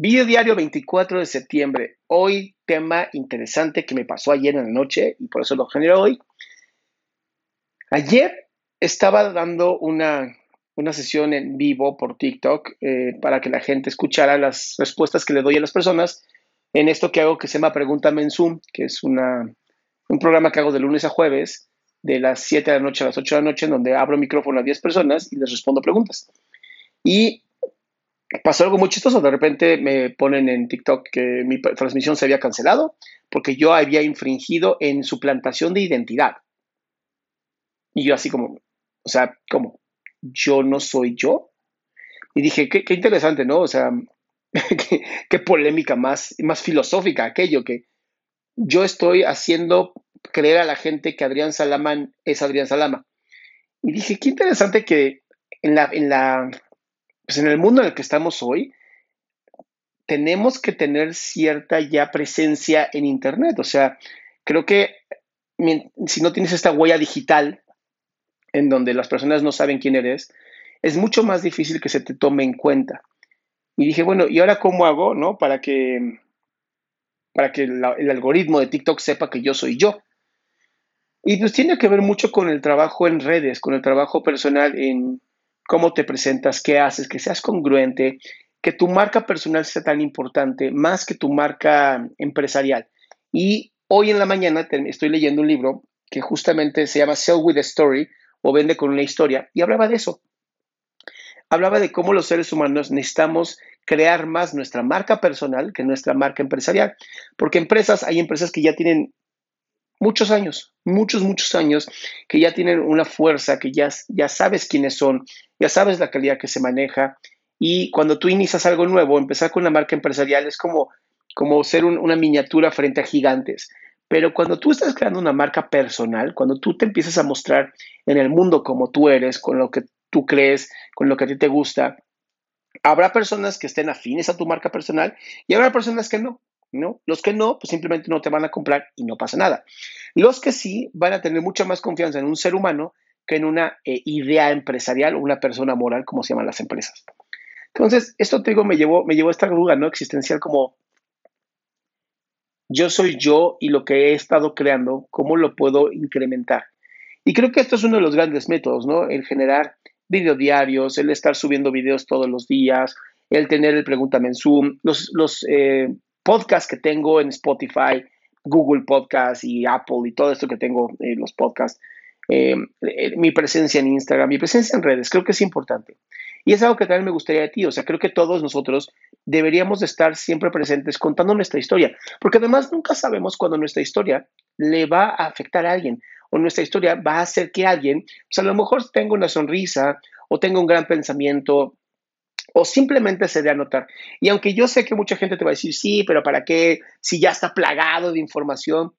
Video diario 24 de septiembre. Hoy tema interesante que me pasó ayer en la noche y por eso lo genero hoy. Ayer estaba dando una, sesión en vivo por TikTok eh, para que la gente escuchara las respuestas que le doy a las personas en esto que hago que se llama Pregúntame en Zoom, que es una, un programa que hago de lunes a jueves, de las 7 de la noche a las 8 de la noche, en donde abro micrófono a 10 personas y les respondo preguntas. Y pasó algo muy chistoso. De repente me ponen en TikTok que mi transmisión se había cancelado porque yo había infringido en su plantación de identidad. Y yo así como, o sea, ¿cómo? ¿Yo no soy yo? Y dije, qué, interesante, ¿no? O sea, qué, polémica más, más filosófica aquello que yo estoy haciendo creer a la gente que Adrián Salaman es Adrián Salama. Y dije, qué interesante que en la, en la pues en el mundo en el que estamos hoy, tenemos que tener cierta ya presencia en Internet. O sea, creo que si no tienes esta huella digital en donde las personas no saben quién eres, es mucho más difícil que se te tome en cuenta. Y dije, bueno, ¿y ahora cómo hago, no? Para que, para que el algoritmo de TikTok sepa que yo soy yo. Y pues tiene que ver mucho con el trabajo en redes, con el trabajo personal en, cómo te presentas, qué haces, que seas congruente, que tu marca personal sea tan importante, más que tu marca empresarial. Y hoy en la mañana estoy leyendo un libro que justamente se llama Sell with a Story o Vende con una historia y hablaba de eso. Hablaba de cómo los seres humanos necesitamos crear más nuestra marca personal que nuestra marca empresarial, porque empresas, hay empresas que ya tienen muchos años, muchos, muchos años, que ya tienen una fuerza, que ya, ya sabes quiénes son, ya sabes la calidad que se maneja. Y cuando tú inicias algo nuevo, empezar con una marca empresarial es como, como ser una miniatura frente a gigantes. Pero cuando tú estás creando una marca personal, cuando tú te empiezas a mostrar en el mundo como tú eres, con lo que tú crees, con lo que a ti te gusta, habrá personas que estén afines a tu marca personal y habrá personas que no. Los que no, pues simplemente no te van a comprar y no pasa nada. Los que sí van a tener mucha más confianza en un ser humano que en una eh, idea empresarial o una persona moral, como se llaman las empresas. Entonces, esto te digo, me llevó, me llevó a esta duda, ¿no? Existencial como yo soy yo y lo que he estado creando, ¿cómo lo puedo incrementar? Y creo que esto es uno de los grandes métodos, ¿no? El generar videodiarios, el estar subiendo videos todos los días, el tener el Pregúntame en Zoom, los, los eh, podcasts que tengo en Spotify, Google Podcast y Apple y todo esto que tengo en eh, los podcasts, eh, eh, mi presencia en Instagram, mi presencia en redes, creo que es importante. Y es algo que también me gustaría de ti, o sea, creo que todos nosotros deberíamos de estar siempre presentes contando nuestra historia, porque además nunca sabemos cuando nuestra historia le va a afectar a alguien o nuestra historia va a hacer que alguien, pues a lo mejor tenga una sonrisa o tenga un gran pensamiento o simplemente se dé a notar. Y aunque yo sé que mucha gente te va a decir, sí, pero ¿para qué? Si ya está plagado de información.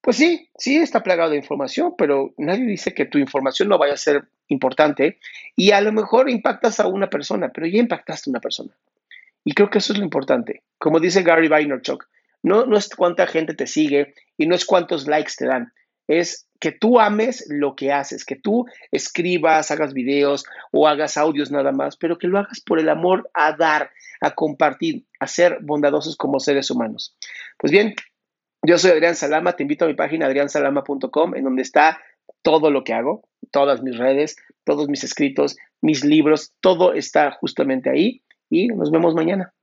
Pues sí, sí está plagado de información, pero nadie dice que tu información no vaya a ser importante y a lo mejor impactas a una persona, pero ya impactaste a una persona. Y creo que eso es lo importante. Como dice Gary Vaynerchuk, no, no es cuánta gente te sigue y no es cuántos likes te dan, es que tú ames lo que haces, que tú escribas, hagas videos o hagas audios nada más, pero que lo hagas por el amor a dar, a compartir, a ser bondadosos como seres humanos. Pues bien, yo soy Adrián Salama, te invito a mi página adriansalama.com en donde está todo lo que hago, todas mis redes, todos mis escritos, mis libros, todo está justamente ahí y nos vemos mañana.